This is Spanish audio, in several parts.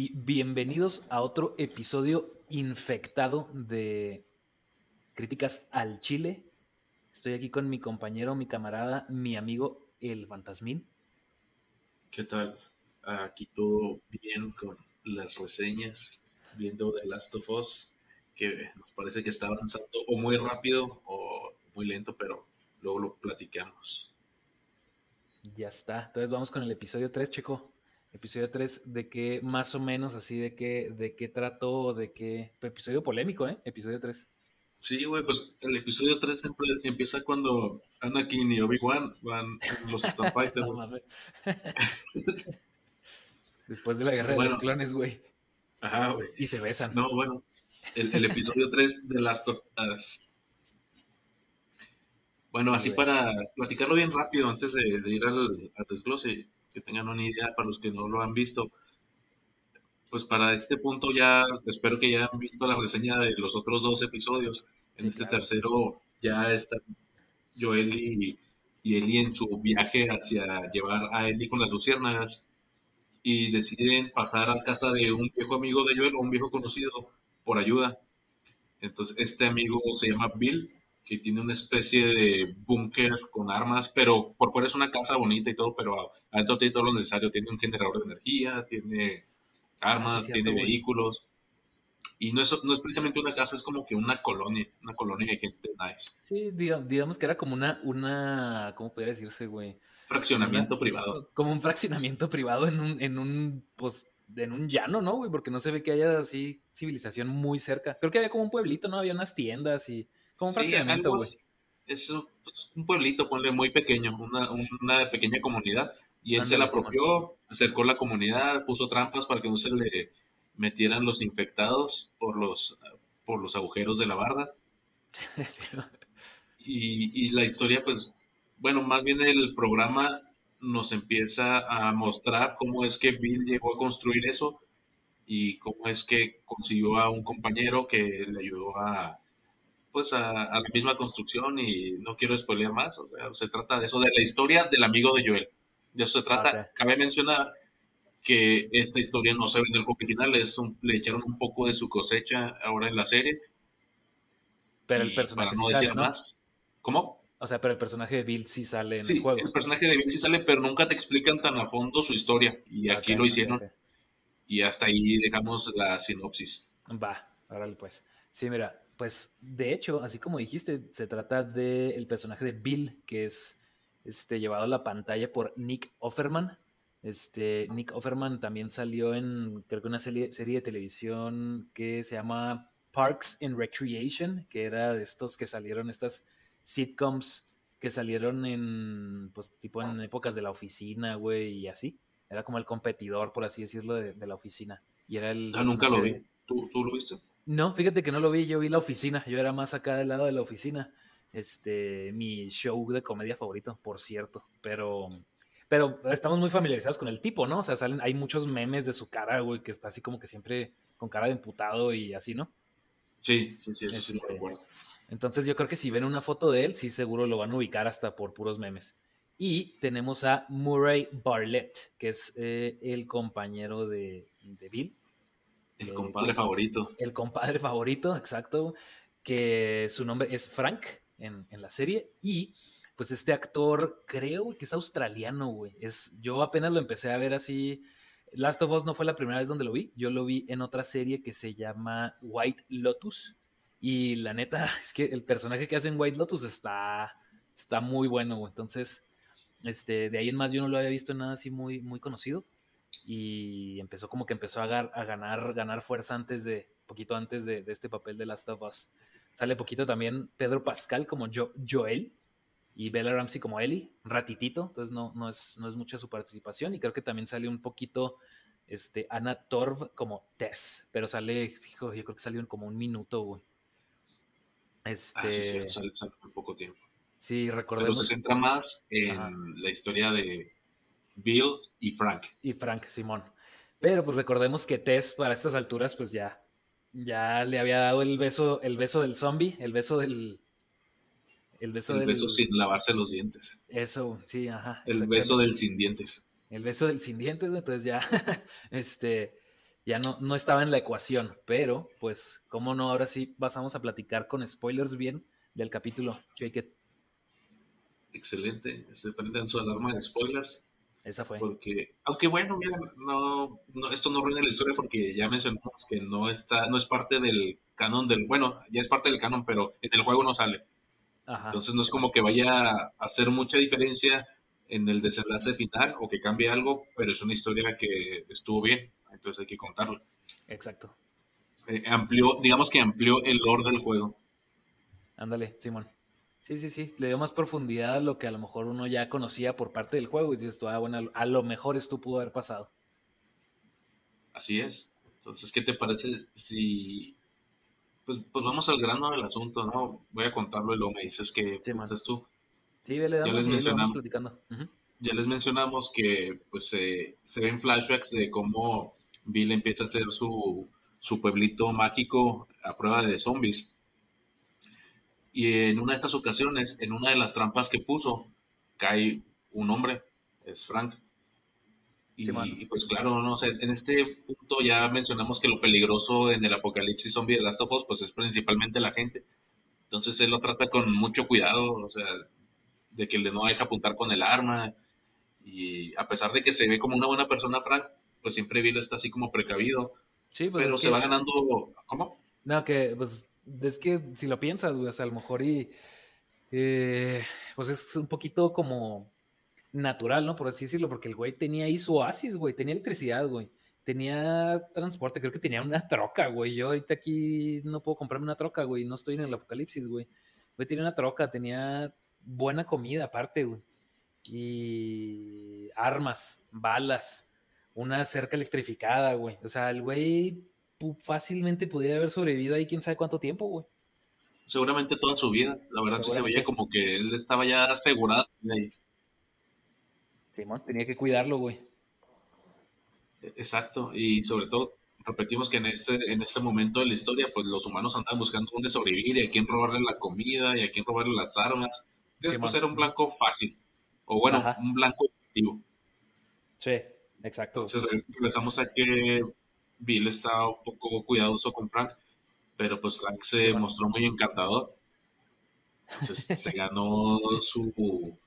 y bienvenidos a otro episodio infectado de críticas al Chile. Estoy aquí con mi compañero, mi camarada, mi amigo, el Fantasmín. ¿Qué tal? Aquí todo bien con las reseñas, viendo The Last of Us, que nos parece que está avanzando o muy rápido o muy lento, pero luego lo platicamos. Ya está. Entonces vamos con el episodio 3, chico episodio 3, de qué más o menos así, de qué, de qué trató, de qué... Episodio polémico, ¿eh? Episodio 3. Sí, güey, pues el episodio 3 siempre empieza cuando Anakin y Obi-Wan van los Starfighters. Después de la guerra de los clones, güey. Ajá, güey. Y se besan. No, bueno, el, episodio 3 de Last of Us. Bueno, así para platicarlo bien rápido antes de, ir al, al desglose que tengan una idea para los que no lo han visto. Pues para este punto ya espero que ya han visto la reseña de los otros dos episodios. En este tercero ya están Joel y, y Eli en su viaje hacia llevar a Eli con las luciérnagas y deciden pasar a casa de un viejo amigo de Joel o un viejo conocido por ayuda. Entonces este amigo se llama Bill que tiene una especie de búnker con armas, pero por fuera es una casa bonita y todo, pero adentro tiene todo lo necesario. Tiene un generador de energía, tiene armas, tiene vehículos. Y no es, no es precisamente una casa, es como que una colonia, una colonia de gente nice. Sí, digamos, que era como una, una ¿cómo podría decirse, güey? Fraccionamiento privado. Como un fraccionamiento privado en un, en un, pues, en un llano, ¿no, güey? Porque no se ve que haya así civilización muy cerca. Creo que había como un pueblito, ¿no? Había unas tiendas y como un fraccionamiento, güey. Es, un pueblito, ponle muy pequeño, una, una pequeña comunidad. Y él se la apropió, acercó la comunidad, puso trampas para que no se le metieran los infectados por los, por los agujeros de la barda. y, y la historia, pues, bueno, más bien el programa nos empieza a mostrar cómo es que Bill llegó a construir eso y cómo es que consiguió a un compañero que le ayudó a pues a, la misma construcción y no quiero spoilear más, o sea, se trata de eso, de la historia del amigo de Joel. De eso se trata. Cabe mencionar que esta historia no se ve en el juego original, es le echaron un poco de su cosecha ahora en la serie. Pero el personaje para no decir más. ¿Cómo? O sea, pero el personaje de Bill sí sale en el juego. El personaje de Bill sí sale, pero nunca te explican tan a fondo su historia. Y aquí lo hicieron. Y hasta ahí dejamos la sinopsis. Va, órale pues. Sí, mira, pues de hecho, así como dijiste, se trata del personaje de Bill, que es este, llevado a la pantalla por Nick Offerman. Este, Nick Offerman también salió en, creo que una serie, serie de televisión que se llama Parks and Recreation, que era de estos que salieron estas sitcoms que salieron en, pues, tipo en épocas de la oficina, güey, y así. Era como el competidor, por así decirlo, de, la oficina. Y era el... Ah, nunca lo vi. ¿Tú, lo viste? No, fíjate que no lo vi, yo vi la oficina, yo era más acá del lado de la oficina. Este, mi show de comedia favorito, por cierto, pero... Pero estamos muy familiarizados con el tipo, ¿no? O sea, salen, hay muchos memes de su cara, güey, que está así como que siempre con cara de emputado y así, ¿no? Sí, sí, sí, eso sí lo este, recuerdo. Entonces yo creo que si ven una foto de él, sí seguro lo van a ubicar hasta por puros memes. Y tenemos a Murray Barlett, que es eh, el compañero de, Bill. El eh, compadre favorito. El compadre favorito, exacto. Que su nombre es Frank en, la serie. Y pues este actor creo que es australiano, güey. Es, yo apenas lo empecé a ver así. Last of Us no fue la primera vez donde lo vi. Yo lo vi en otra serie que se llama White Lotus y la neta, es que el personaje que hace en White Lotus está, está muy bueno, Entonces, este, de ahí en más yo no lo había visto en nada así muy, muy conocido. Y empezó como que empezó a, ganar, ganar fuerza antes de, poquito antes de, este papel de Last of Us. Sale poquito también Pedro Pascal como jo, Joel y Bella Ramsey como Ellie, ratitito, entonces no, no, es, no es mucha su participación. Y creo que también sale un poquito este, Anna Torv como Tess, pero sale, hijo, yo creo que salió en como un minuto, güey. Este... Ah, sí, sí, este sale, muy poco tiempo. Sí, recordemos. Pero se centra más en la historia de Bill y Frank. Y Frank, Simón. Pero pues recordemos que Tess para estas alturas pues ya, ya le había dado el beso, el beso del zombie, el beso del... El beso, el beso sin lavarse los dientes. Eso, sí, ajá. El beso del sin dientes. El beso del sin dientes, entonces ya, este, ya no, no estaba en la ecuación, pero pues, ¿cómo no? Ahora sí pasamos a platicar con spoilers bien del capítulo. Jake. Excelente, se prenden su alarma de spoilers. Esa fue. Porque, aunque bueno, mira, no, esto no ruina la historia porque ya mencionamos que no está, no es parte del canon del, bueno, ya es parte del canon, pero en el juego no sale. Entonces no es como que vaya a hacer mucha diferencia en el desenlace final o que cambie algo, pero es una historia que estuvo bien, entonces hay que contarla. Exacto. Eh, amplió, digamos que amplió el lore del juego. Ándale, Simón. Sí, sí, sí. Le dio más profundidad a lo que a lo mejor uno ya conocía por parte del juego y dices tú, ah, bueno, a lo mejor esto pudo haber pasado. Así es. Entonces, ¿qué te parece si pues, pues vamos al grano del asunto, ¿no? Voy a contarlo y luego me dices que sí, tú. Sí, vele, damos, ya les mencionamos, platicando. Ya les mencionamos que pues se ven flashbacks de cómo Bill empieza a hacer su, su pueblito mágico a prueba de zombies. Y en una de estas ocasiones, en una de las trampas que puso, cae un hombre, es Frank. Y, pues claro, no sé, en este punto ya mencionamos que lo peligroso en el apocalipsis zombie de Last of Us, pues es principalmente la gente. Entonces él lo trata con mucho cuidado, o sea, de que le no deja apuntar con el arma. Y a pesar de que se ve como una buena persona, Frank, pues siempre Bill está así como precavido. Sí, pues pero se va ganando. ¿Cómo? No, que pues es que si lo piensas, güey, o sea, a lo mejor y. Eh, pues es un poquito como natural, ¿no? Por así decirlo, porque el güey tenía ahí su oasis, güey, tenía electricidad, güey. Tenía transporte, creo que tenía una troca, güey. Yo ahorita aquí no puedo comprarme una troca, güey. No estoy en el apocalipsis, güey. Güey, tenía una troca, tenía buena comida aparte, güey. Y armas, balas, una cerca electrificada, güey. O sea, el güey fácilmente pudiera haber sobrevivido ahí quién sabe cuánto tiempo, güey. Seguramente toda su vida. La verdad sí se veía como que él estaba ya asegurado ahí. Simón, tenía que cuidarlo, güey. Exacto, y sobre todo, repetimos que en este, en este momento de la historia, pues los humanos andaban buscando dónde sobrevivir y a quién robarle la comida y a quién robarle las armas. Después era un blanco fácil, o bueno, un blanco efectivo. Sí, exacto. Entonces regresamos a que Bill está un poco cuidadoso con Frank, pero pues Frank se mostró muy encantador. Entonces se ganó su,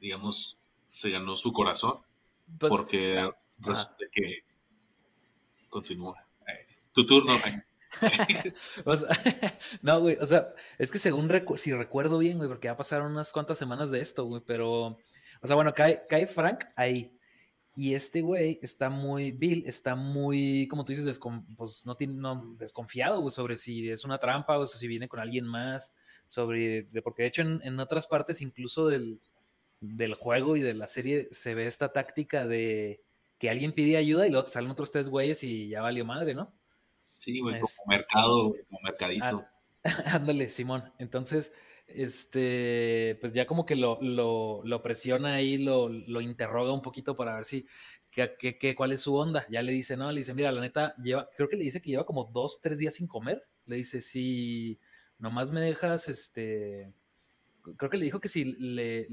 digamos, se ganó su corazón pues, porque resulta que continúa. Eh, tu turno. no, güey, o sea, es que según si recuerdo bien, güey, porque ya pasaron unas cuantas semanas de esto, güey, pero, o sea, bueno, cae, cae Frank ahí. Y este güey está muy, Bill está muy, como tú dices, pues no tiene, desconfiado güey, sobre si es una trampa o si viene con alguien más, sobre, de, porque de hecho en, en otras partes incluso del, del juego y de la serie se ve esta táctica de que alguien pide ayuda y luego salen otros tres güeyes y ya valió madre, ¿no? Sí, güey, como mercado, como mercadito. ándale, Simón. Entonces, este, pues ya como que lo, lo, presiona ahí, lo, lo, interroga un poquito para ver si, que, cuál es su onda. Ya le dice, no, le dice, mira, la neta, lleva, creo que le dice que lleva como dos, tres días sin comer. Le dice, si nomás me dejas, este, creo que le dijo que si le,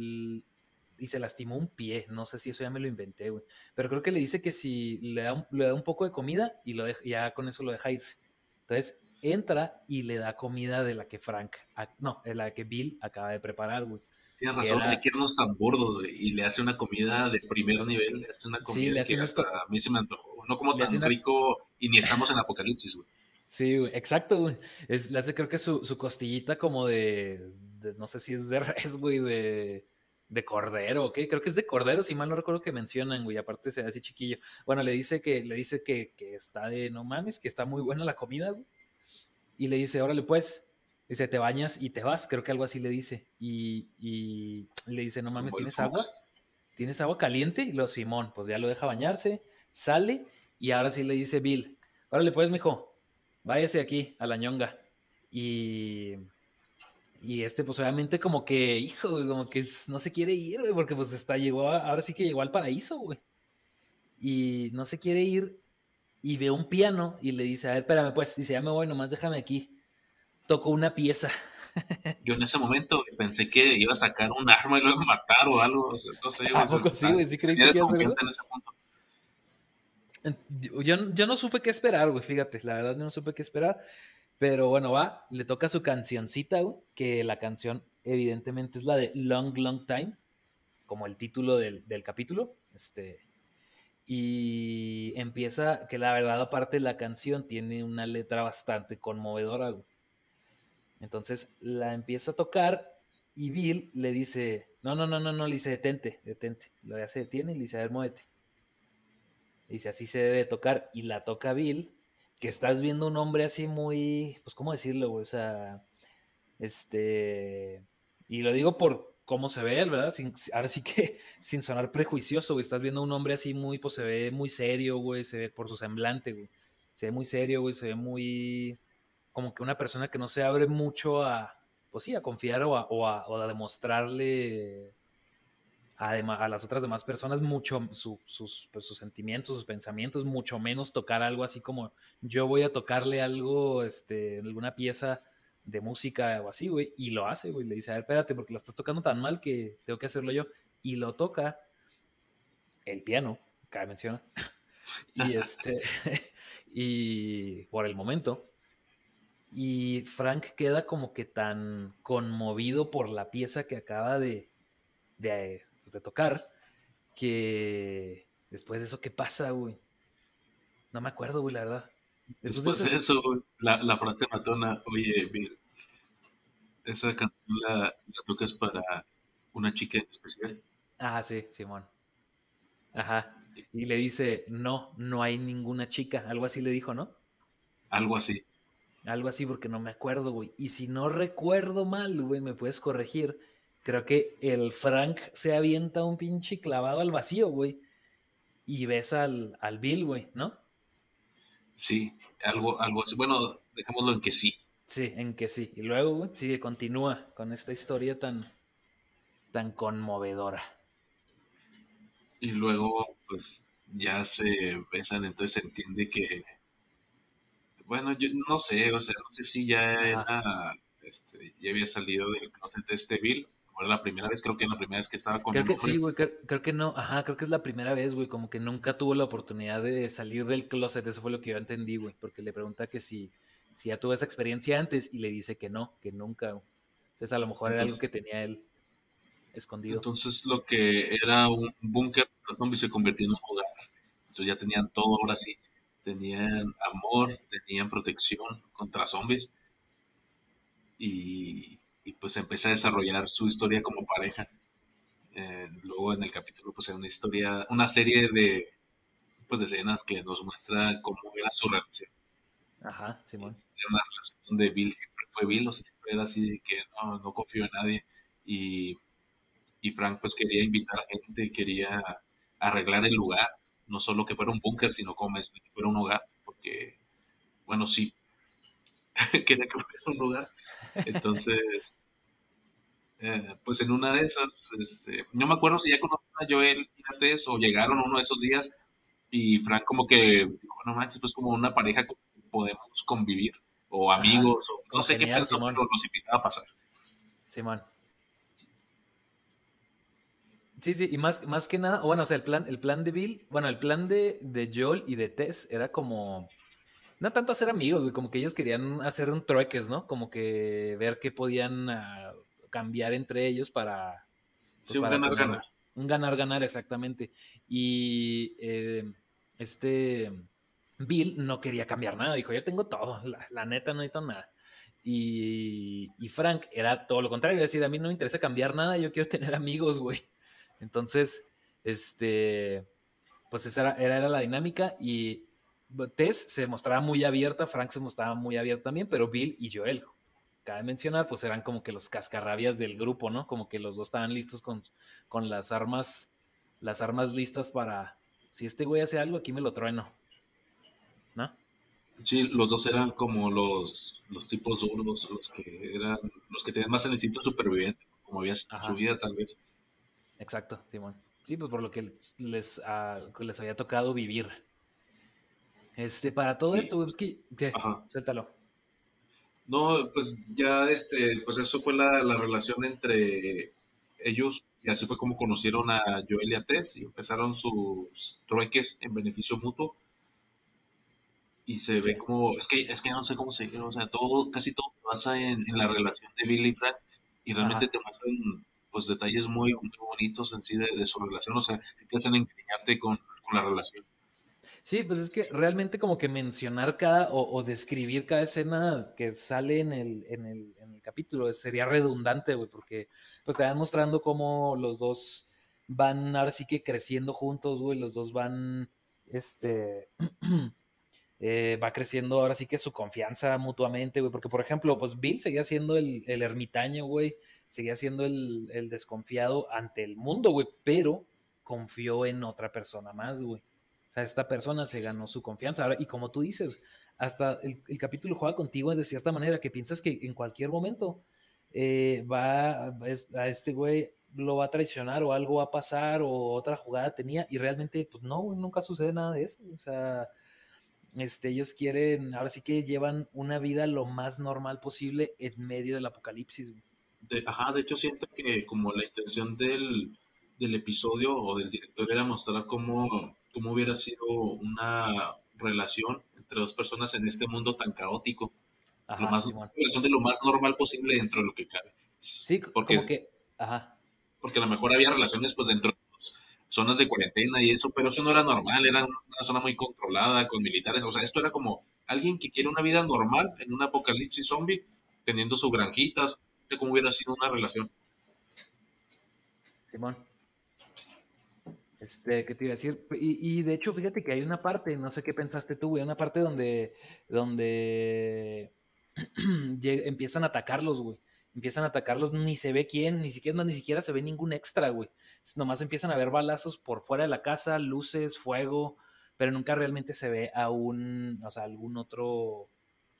y se lastimó un pie. No sé si eso ya me lo inventé, güey. Pero creo que le dice que si le da un, le da un poco de comida y lo ya con eso lo deja irse. Entonces entra y le da comida de la que Frank, no, de la que Bill acaba de preparar, güey. Tienes razón, era... quiere unos tan gordos, güey, y le hace una comida de primer nivel, le hace una comida que a mí se me antojó, no como tan rico y ni estamos en apocalipsis, güey. Sí, güey, exacto, güey. Es, le hace creo que su, su costillita como de, de, no sé si es de res, güey, de, de cordero, ¿ok? Creo que es de cordero, si mal no recuerdo que mencionan, güey, aparte se así chiquillo. Bueno, le dice que, le dice que, está de, no mames, que está muy buena la comida, güey. Y le dice, órale pues, dice, te bañas y te vas, creo que algo así le dice. Y, y le dice, no mames, ¿tienes agua? ¿Tienes agua caliente? Y lo Simón, pues ya lo deja bañarse, sale y ahora sí le dice Bill, órale pues, mijo, váyase aquí a la ñonga. Y y este, pues obviamente como que, hijo, como que no se quiere ir, güey, porque pues está, llegó, ahora sí que llegó al paraíso, güey. Y no se quiere ir y ve un piano y le dice, a ver, espérame, pues, dice, ya me voy, nomás déjame aquí. Tocó una pieza. Yo en ese momento pensé que iba a sacar un arma y lo iba a matar o algo, no sé. ¿A poco sí, güey? ¿Sí creí que iba a en ese punto? Yo, yo no supe qué esperar, güey, fíjate, la verdad no supe qué esperar. Pero bueno, va, le toca su cancioncita, güey, que la canción evidentemente es la de Long, Long Time, como el título del, del capítulo. Este, y empieza, que la verdad aparte la canción tiene una letra bastante conmovedora, güey. Entonces la empieza a tocar y Bill le dice, no, no, no, no, no, le dice, detente, detente. Lo ya se detiene y le dice, a ver, muévete. Dice, así se debe tocar. Y la toca Bill, que estás viendo un hombre así muy, pues, ¿cómo decirlo, güey? O sea, este... Y lo digo por cómo se ve él, ¿verdad? Sin, ahora sí que sin sonar prejuicioso, güey. Estás viendo un hombre así muy, pues se ve muy serio, güey. Se ve por su semblante, güey. Se ve muy serio, güey. Se ve muy... Como que una persona que no se abre mucho a, pues sí, a confiar o a, o a demostrarle a, las otras demás personas mucho sus, pues, sus sentimientos, sus pensamientos, mucho menos tocar algo así como yo voy a tocarle algo, este, alguna pieza de música o así, güey, y lo hace, güey, le dice, a ver, espérate, porque la estás tocando tan mal que tengo que hacerlo yo, y lo toca el piano, cabe menciona, y este, y por el momento, y Frank queda como que tan conmovido por la pieza que acaba de, pues, de tocar, que después de eso, ¿qué pasa, güey? No me acuerdo, güey, la verdad. Después, de eso, la, la, frase matona, oye, Bill, esa canción la, la, tocas para una chica en especial. Ah, sí, Simón. Ajá. Y le dice, no, no hay ninguna chica. Algo así le dijo, ¿no? Algo así. Algo así porque no me acuerdo, güey. Y si no recuerdo mal, güey, me puedes corregir creo que el Frank se avienta un pinche clavado al vacío, güey. Y ves al, al Bill, güey, ¿no? Sí, algo, algo así. Bueno, dejémoslo en que sí. Sí, en que sí. Y luego, güey, sigue, continúa con esta historia tan, tan conmovedora. Y luego, pues, ya se besan, entonces se entiende que. Bueno, yo no sé, o sea, no sé si ya era. Este, ya había salido del closet de este Bill fue la primera vez, creo que la primera vez que estaba con Creo que sí, güey, creo, que no, ajá, creo que es la primera vez, güey, como que nunca tuvo la oportunidad de salir del closet, eso fue lo que yo entendí, güey, porque le pregunta que si, si ya tuvo esa experiencia antes y le dice que no, que nunca, Entonces a lo mejor era algo que tenía él escondido. Entonces lo que era un búnker los zombies se convirtió en un hogar. Entonces ya tenían todo ahora sí. Tenían amor, tenían protección contra zombies. Y, y pues empieza a desarrollar su historia como pareja. Eh, luego en el capítulo pues hay una historia, una serie de pues de escenas que nos muestra cómo era su relación. Ajá, Simón. una relación donde Bill siempre fue Bill, o siempre era así de que no, no confío en nadie. Y, y Frank pues quería invitar a gente, quería arreglar el lugar, no solo que fuera un búnker, sino como que fuera un hogar, porque, bueno, sí, quería que fuera un lugar. Entonces, eh, pues en una de esas, este, no me acuerdo si ya conocían a Joel y a o llegaron uno de esos días y Frank como que dijo, no manches, pues como una pareja podemos convivir, o amigos, o no sé qué pensó, pero nos invitaba a pasar. Simón. Sí, sí, y más, más que nada, bueno, o sea, el plan, el plan de Bill, bueno, el plan de, de Joel y de Tess era como no tanto hacer amigos, como que ellos querían hacer un trueques, ¿no? Como que ver qué podían ah, cambiar entre ellos para... Pues, sí, un ganar-ganar. Un ganar-ganar, exactamente. Y eh, este Bill no quería cambiar nada, dijo, yo tengo todo, la, neta no necesito nada. Y, y, Frank era todo lo contrario, es decir, a mí no me interesa cambiar nada, yo quiero tener amigos, güey. Entonces, este, pues esa era, era la dinámica y Tess se mostraba muy abierta, Frank se mostraba muy abierto también, pero Bill y Joel, cabe mencionar, pues eran como que los cascarrabias del grupo, ¿no? Como que los dos estaban listos con, con las armas, las armas listas para, si este güey hace algo, aquí me lo trueno, ¿no? Sí, los dos eran como los, los tipos duros, los que eran, los que tenían más el instinto de supervivencia, como había su vida tal vez. Exacto, Simón. Sí, pues por lo que les, ah, les había tocado vivir. Este, para todo esto, pues que, suéltalo. No, pues ya, este, pues eso fue la, relación entre ellos y así fue como conocieron a Joel y a Tess y empezaron sus trueques en beneficio mutuo. Y se ve como, es que, es que no sé cómo se o sea, todo, casi todo pasa en, en la relación de Billy y Frank y realmente te muestran pues detalles muy, muy bonitos en sí de, su relación, o sea, te hacen encariñarte con, con, la relación. Sí, pues es que realmente como que mencionar cada o, describir cada escena que sale en el, en el, en el capítulo sería redundante, güey, porque pues te van mostrando cómo los dos van ahora sí que creciendo juntos, güey, los dos van, este, Eh, va creciendo ahora sí que su confianza mutuamente, güey, porque por ejemplo, pues Bill seguía siendo el, ermitaño, güey, seguía siendo el, desconfiado ante el mundo, güey, pero confió en otra persona más, güey. O sea, esta persona se ganó su confianza. Y como tú dices, hasta el, capítulo juega contigo de cierta manera que piensas que en cualquier momento eh, va a este güey lo va a traicionar o algo va a pasar o otra jugada tenía y realmente pues no, nunca sucede nada de eso. O sea, este, ellos quieren, ahora sí que llevan una vida lo más normal posible en medio del apocalipsis. Ajá, de hecho siento que como la intención del, del episodio o del director era mostrar cómo, cómo hubiera sido una relación entre dos personas en este mundo tan caótico. Ajá, lo más, relación de lo más normal posible dentro de lo que cabe. Sí, porque, como que, ajá. Porque a lo mejor había relaciones pues dentro zonas de cuarentena y eso, pero eso no era normal, era una zona muy controlada con militares, o sea, esto era como alguien que quiere una vida normal en un apocalipsis zombie, teniendo sus granjitas, de cómo hubiera sido una relación. Simón. Este, ¿qué te iba a decir? Y, de hecho, fíjate que hay una parte, no sé qué pensaste tú, güey, una parte donde, donde empiezan a atacarlos, güey empiezan a atacarlos, ni se ve quién, ni siquiera, ni siquiera se ve ningún extra, güey. Nomás empiezan a ver balazos por fuera de la casa, luces, fuego, pero nunca realmente se ve a un, o sea, algún otro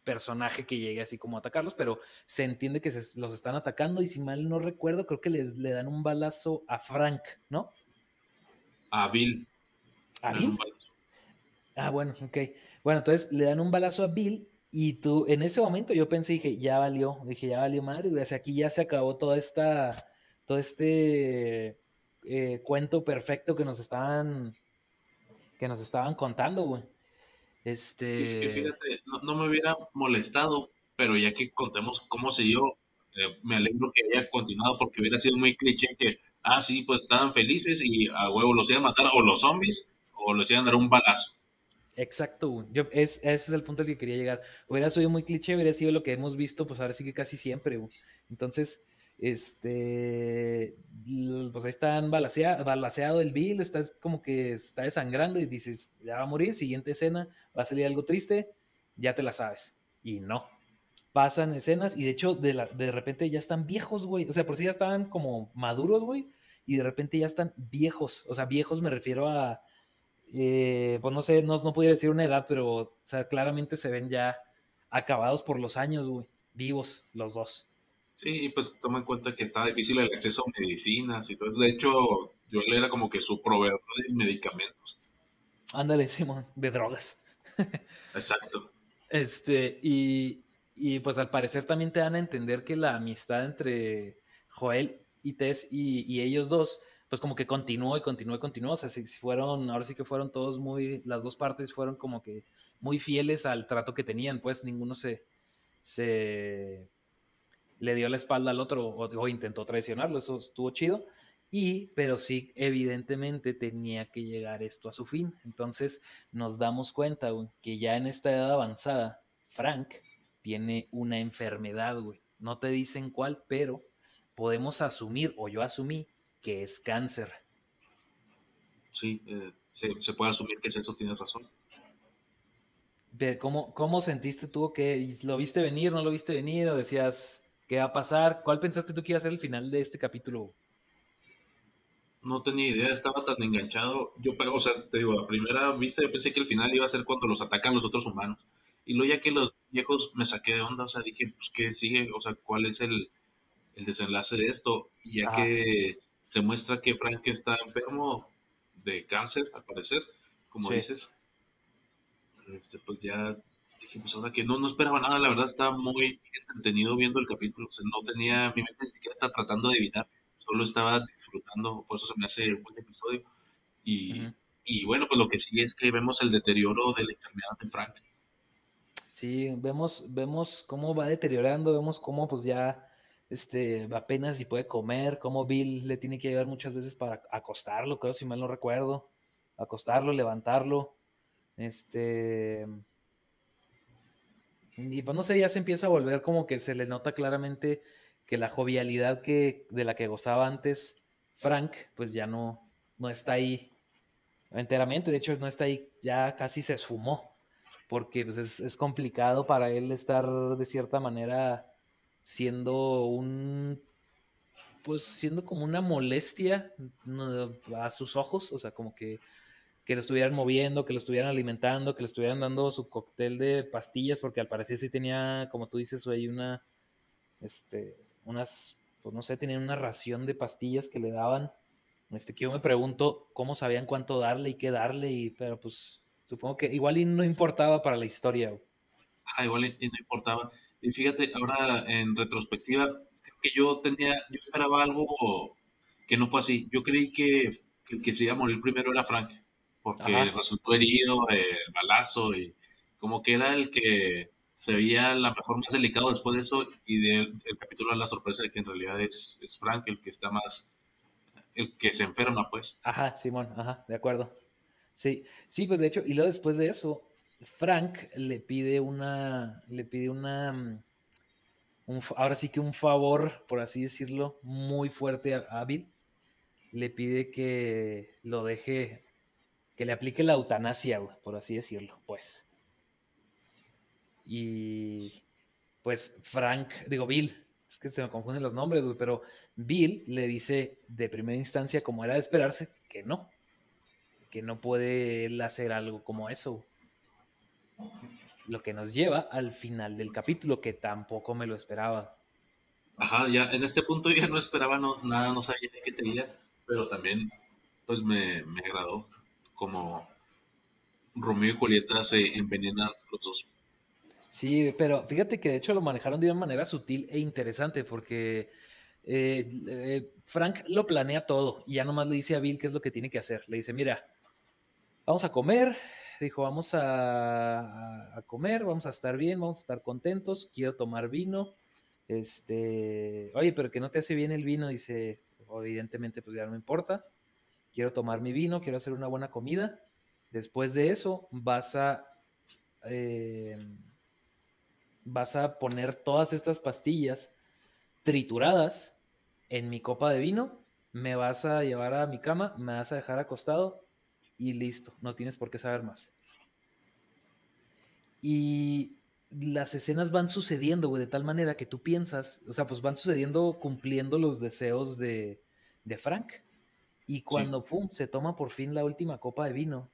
personaje que llegue así como a atacarlos, pero se entiende que se, los están atacando y si mal no recuerdo, creo que les le dan un balazo a Frank, ¿no? A Bill. ¿A Bill? Ah, bueno, ok. Bueno, entonces le dan un balazo a Bill y tú, en ese momento yo pensé, dije, ya valió, dije, ya valió madre, o sea, aquí ya se acabó toda esta, todo este eh, cuento perfecto que nos estaban, que nos estaban contando, güey. Este... Fíjate, no, me hubiera molestado, pero ya que contemos cómo se dio, eh, me alegro que haya continuado porque hubiera sido muy cliché que, ah, sí, pues estaban felices y a huevo los iban a matar o los zombies o les iban a dar un balazo. Exacto, Yo, es, ese es el punto al que quería llegar. Hubiera sido muy cliché, hubiera sido lo que hemos visto, pues ahora sí que casi siempre. Entonces, este, pues ahí están balaseado el Bill, está como que está desangrando y dices, ya va a morir, siguiente escena, va a salir algo triste, ya te la sabes. Y no. Pasan escenas y de hecho de, la, de repente ya están viejos, güey. O sea, por si ya estaban como maduros, güey. Y de repente ya están viejos. O sea, viejos me refiero a eh, pues no sé, no, no decir una edad, pero sea, claramente se ven ya acabados por los años, güey, vivos los dos. Sí, pues toma en cuenta que está difícil el acceso a medicinas y todo eso. De hecho, yo le era como que su proveedor de medicamentos. Ándale, Simón, de drogas. Exacto. Este, y, y pues al parecer también te dan a entender que la amistad entre Joel y Tess y, ellos dos pues como que continuó y continuó y continuó. O sea, si fueron, ahora sí que fueron todos muy, las dos partes fueron como que muy fieles al trato que tenían, pues ninguno se, se le dio la espalda al otro o, intentó traicionarlo, eso estuvo chido. Y, pero sí, evidentemente tenía que llegar esto a su fin. Entonces nos damos cuenta que ya en esta edad avanzada, Frank tiene una enfermedad, güey. No te dicen cuál, pero podemos asumir, o yo asumí, que es cáncer. Sí, eh, se, puede asumir que es eso, tienes razón. ¿Cómo, ¿Cómo sentiste tú que lo viste venir, no lo viste venir o decías qué va a pasar? ¿Cuál pensaste tú que iba a ser el final de este capítulo? No tenía idea, estaba tan enganchado. Yo, o sea, te digo, a primera vista yo pensé que el final iba a ser cuando los atacan los otros humanos. Y luego ya que los viejos me saqué de onda, o sea, dije, pues, ¿qué sigue? O sea, ¿cuál es el, desenlace de esto? Y ya que se muestra que Frank está enfermo de cáncer, al parecer, como dices. Este, pues ya dije, pues ahora que no, no esperaba nada, la verdad estaba muy entretenido viendo el capítulo, o sea, no tenía, mi mente ni siquiera estaba tratando de evitar, solo estaba disfrutando, por eso se me hace un buen episodio. Y, y bueno, pues lo que sí es que vemos el deterioro de la enfermedad de Frank. Sí, vemos, vemos cómo va deteriorando, vemos cómo pues ya este, apenas si puede comer, cómo Bill le tiene que ayudar muchas veces para acostarlo, creo si mal no recuerdo, acostarlo, levantarlo, este... Y pues no sé, ya se empieza a volver como que se le nota claramente que la jovialidad que, de la que gozaba antes Frank, pues ya no, no está ahí enteramente, de hecho no está ahí, ya casi se esfumó, porque pues, es, complicado para él estar de cierta manera siendo un, pues siendo como una molestia a sus ojos, o sea, como que, que lo estuvieran moviendo, que lo estuvieran alimentando, que le estuvieran dando su cóctel de pastillas, porque al parecer sí tenía, como tú dices, hay una, este, unas, pues no sé, tenían una ración de pastillas que le daban. Este, que yo me pregunto cómo sabían cuánto darle y qué darle, y, pero pues supongo que igual y no importaba para la historia. Ah, igual y no importaba. Y fíjate, ahora en retrospectiva, creo que yo tenía, yo esperaba algo que no fue así. Yo creí que, el que se iba a morir primero era Frank, porque resultó herido, el balazo, y como que era el que se veía la mejor más delicado después de eso, y del capítulo de la sorpresa de que en realidad es, es Frank el que está más el que se enferma, pues. Ajá, Simón, ajá, de acuerdo. Sí, sí, pues de hecho, y luego después de eso, Frank le pide una, le pide una, mm, ahora sí que un favor, por así decirlo, muy fuerte a, Bill. Le pide que lo deje, que le aplique la eutanasia, por así decirlo, pues. Y pues Frank, digo Bill, es que se me confunden los nombres, pero Bill le dice de primera instancia, como era de esperarse, que no, que no puede él hacer algo como eso. Lo que nos lleva al final del capítulo, que tampoco me lo esperaba. Ajá, ya en este punto ya no esperaba nada, no sabía de qué sería, pero también pues me, me agradó como Romeo y Julieta se envenenan los dos Sí, pero fíjate que de hecho lo manejaron de una manera sutil e interesante porque eh, eh, Frank lo planea todo y ya nomás le dice a Bill qué es lo que tiene que hacer. Le dice, mira, vamos a comer, dijo, vamos a, a, comer, vamos a estar bien, vamos a estar contentos, quiero tomar vino. Este, oye, pero que no te hace bien el vino, dice, evidentemente pues ya no me importa, quiero tomar mi vino, quiero hacer una buena comida. Después de eso vas a... Eh, vas a poner todas estas pastillas trituradas en mi copa de vino, me vas a llevar a mi cama, me vas a dejar acostado y listo, no tienes por qué saber más. Y las escenas van sucediendo, güey, de tal manera que tú piensas, o sea, pues van sucediendo cumpliendo los deseos de, de Frank. Y cuando, se toma por fin la última copa de vino,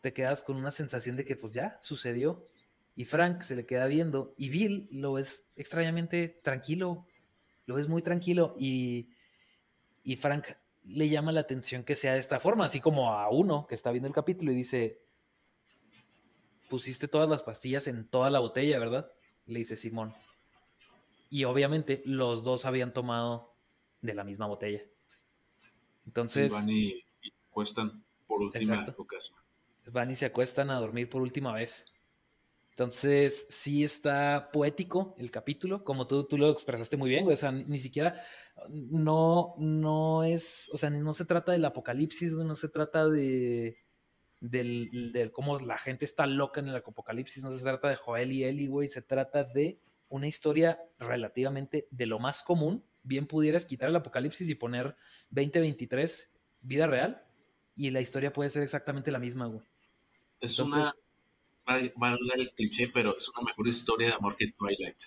te quedas con una sensación de que pues ya sucedió y Frank se le queda viendo y Bill lo ves extrañamente tranquilo, lo ves muy tranquilo y, y Frank le llama la atención que sea de esta forma, así como a uno que está viendo el capítulo y dice, pusiste todas las pastillas en toda la botella, ¿verdad? le dice Simón. Y obviamente los dos habían tomado de la misma botella. Entonces... van y, se acuestan por última ocasión. Van y se acuestan a dormir por última vez. Entonces, sí está poético el capítulo, como tú, tú lo expresaste muy bien, güey. O sea, ni, siquiera, no, no es, o sea, no se trata del apocalipsis, güey, no se trata de, del, cómo la gente está loca en el apocalipsis, no se trata de Joel y Eli, güey, se trata de una historia relativamente de lo más común. Bien pudieras quitar el apocalipsis y poner 2023 vida real, y la historia puede ser exactamente la misma, güey. Es una valga el cliché, pero es una mejor historia de amor que Twilight.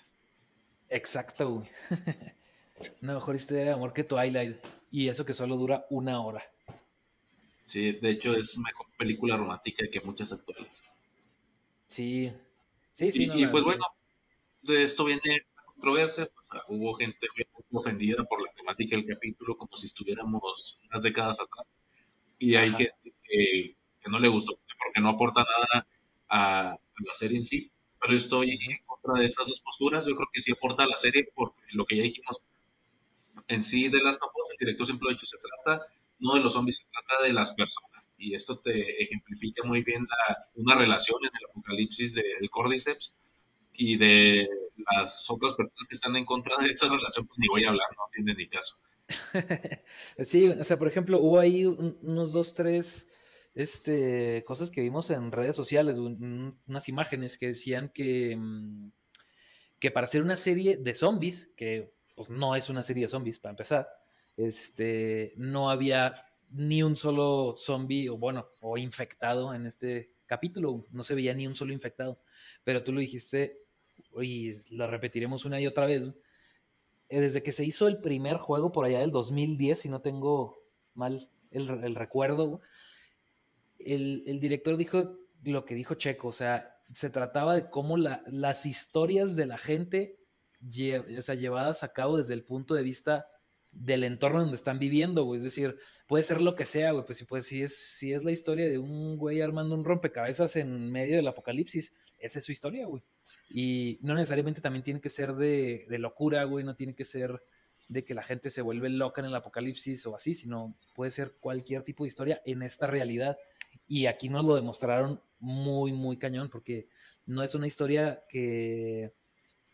Exacto, güey. una mejor historia de amor que Twilight. Y eso que solo dura una hora. Sí, de hecho es mejor película romántica que muchas actuales. Sí, sí, sí. Y, pues bueno, de esto viene la controversia. Pues, hubo gente ofendida por la temática del capítulo, como si estuviéramos unas décadas atrás. Y hay gente que, que, no le gustó porque no aporta nada a, la serie en sí, pero estoy en contra de esas dos posturas. Yo creo que sí aporta a la serie porque lo que ya dijimos en sí de las tapas, el director siempre lo ha dicho, se trata no de los zombies, se trata de las personas. Y esto te ejemplifica muy bien la, una relación en el apocalipsis del Cordyceps y de las otras personas que están en contra de esa relación, pues ni voy a hablar, no tiene ni caso. sí, o sea, por ejemplo, hubo ahí unos dos, tres este, cosas que vimos en redes sociales, unas imágenes que decían que, mm, que para hacer una serie de zombies, que pues no es una serie de zombies para empezar, este, no había ni un solo zombie, o bueno, o infectado en este capítulo, no se veía ni un solo infectado, pero tú lo dijiste y lo repetiremos una y otra vez, eh, desde que se hizo el primer juego por allá del 2010, si no tengo mal el, recuerdo, el, director dijo lo que dijo Checo, o sea, se trataba de cómo la, las historias de la gente o sea, llevadas a cabo desde el punto de vista del entorno donde están viviendo, güey. Es decir, puede ser lo que sea, güey. Pues si, pues, si, es, si es la historia de un güey armando un rompecabezas en medio del apocalipsis, esa es su historia, güey. Y no necesariamente también tiene que ser de, de, locura, güey. No tiene que ser de que la gente se vuelve loca en el apocalipsis o así, sino puede ser cualquier tipo de historia en esta realidad. Y aquí nos lo demostraron muy, muy cañón, porque no es una historia que,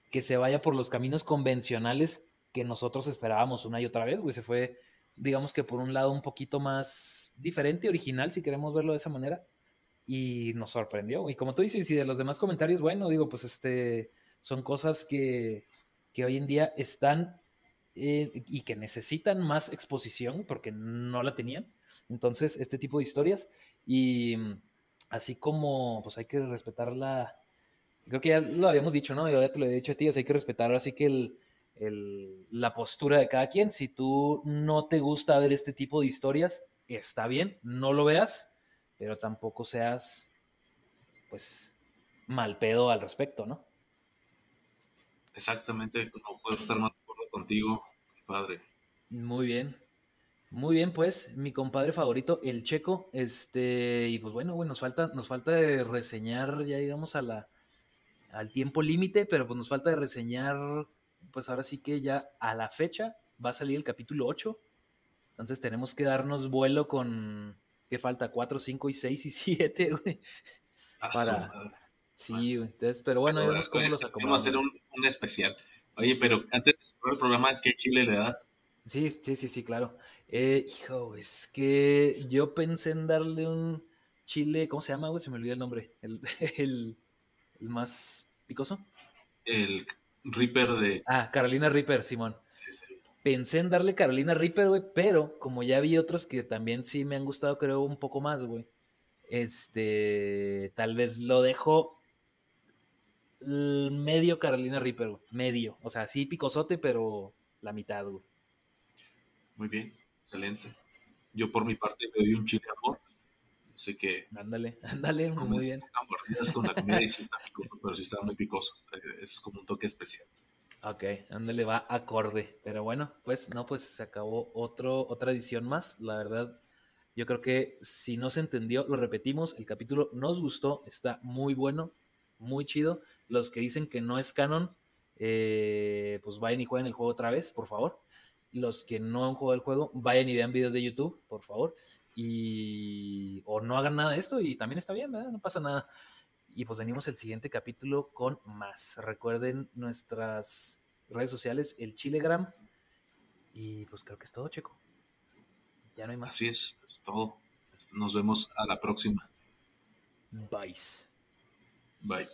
que se vaya por los caminos convencionales que nosotros esperábamos una y otra vez, güey. Se fue, digamos que por un lado un poquito más diferente, original, si queremos verlo de esa manera. Y nos sorprendió. Y como tú dices, y de los demás comentarios, bueno, digo, pues este, son cosas que, que hoy en día están eh, y que necesitan más exposición porque no la tenían. Entonces, este tipo de historias. Y así como, pues hay que respetar la. Creo que ya lo habíamos dicho, ¿no? Yo ya te lo he dicho a ti, o hay que respetar así que el, la postura de cada quien. Si tú no te gusta ver este tipo de historias, está bien, no lo veas, pero tampoco seas, pues, mal pedo al respecto, ¿no? Exactamente, no puedo estar acuerdo contigo, compadre. Muy bien. Muy bien, pues, mi compadre favorito, el Checo, este, y pues bueno, bueno, nos falta, nos falta de reseñar, ya digamos a la, al tiempo límite, pero pues nos falta de reseñar pues ahora sí que ya a la fecha va a salir el capítulo 8. Entonces tenemos que darnos vuelo con. ¿Qué falta? 4, 5 y 6 y 7, güey. Para. Sí, Entonces, pero bueno, vemos cómo los acomodamos. Vamos a hacer un, un, especial. Oye, pero antes de cerrar el programa, ¿qué chile le das? Sí, sí, sí, sí, claro. Eh, hijo, es que yo pensé en darle un chile. ¿Cómo se llama, güey? Se me olvidó el nombre. El, el, el más picoso. El Reaper de. Ah, Carolina Reaper, Simón. Pensé en darle Carolina Reaper, güey, pero como ya vi otros que también sí me han gustado, creo, un poco más, güey. Este. Tal vez lo dejo. Medio Carolina Reaper, güey. Medio. O sea, sí picosote, pero la mitad, güey. Muy bien, excelente. Yo por mi parte le doy un chile amor. Así que. Ándale, ándale, muy bien. Con la comida y sí está picoso, pero sí está muy picoso. Es como un toque especial. Ok, ándale, va acorde. Pero bueno, pues no, pues se acabó otro, otra edición más. La verdad, yo creo que si no se entendió, lo repetimos. El capítulo nos gustó, está muy bueno, muy chido. Los que dicen que no es canon, eh, pues vayan y jueguen el juego otra vez, por favor. Los que no han jugado el juego, vayan y vean videos de YouTube, por favor y o no hagan nada de esto y también está bien, ¿verdad? No pasa nada. Y pues venimos el siguiente capítulo con más. Recuerden nuestras redes sociales, el Chilegram. Y pues creo que es todo, Checo. Ya no hay más. Así es, es todo. Nos vemos a la próxima. Bye. Bye.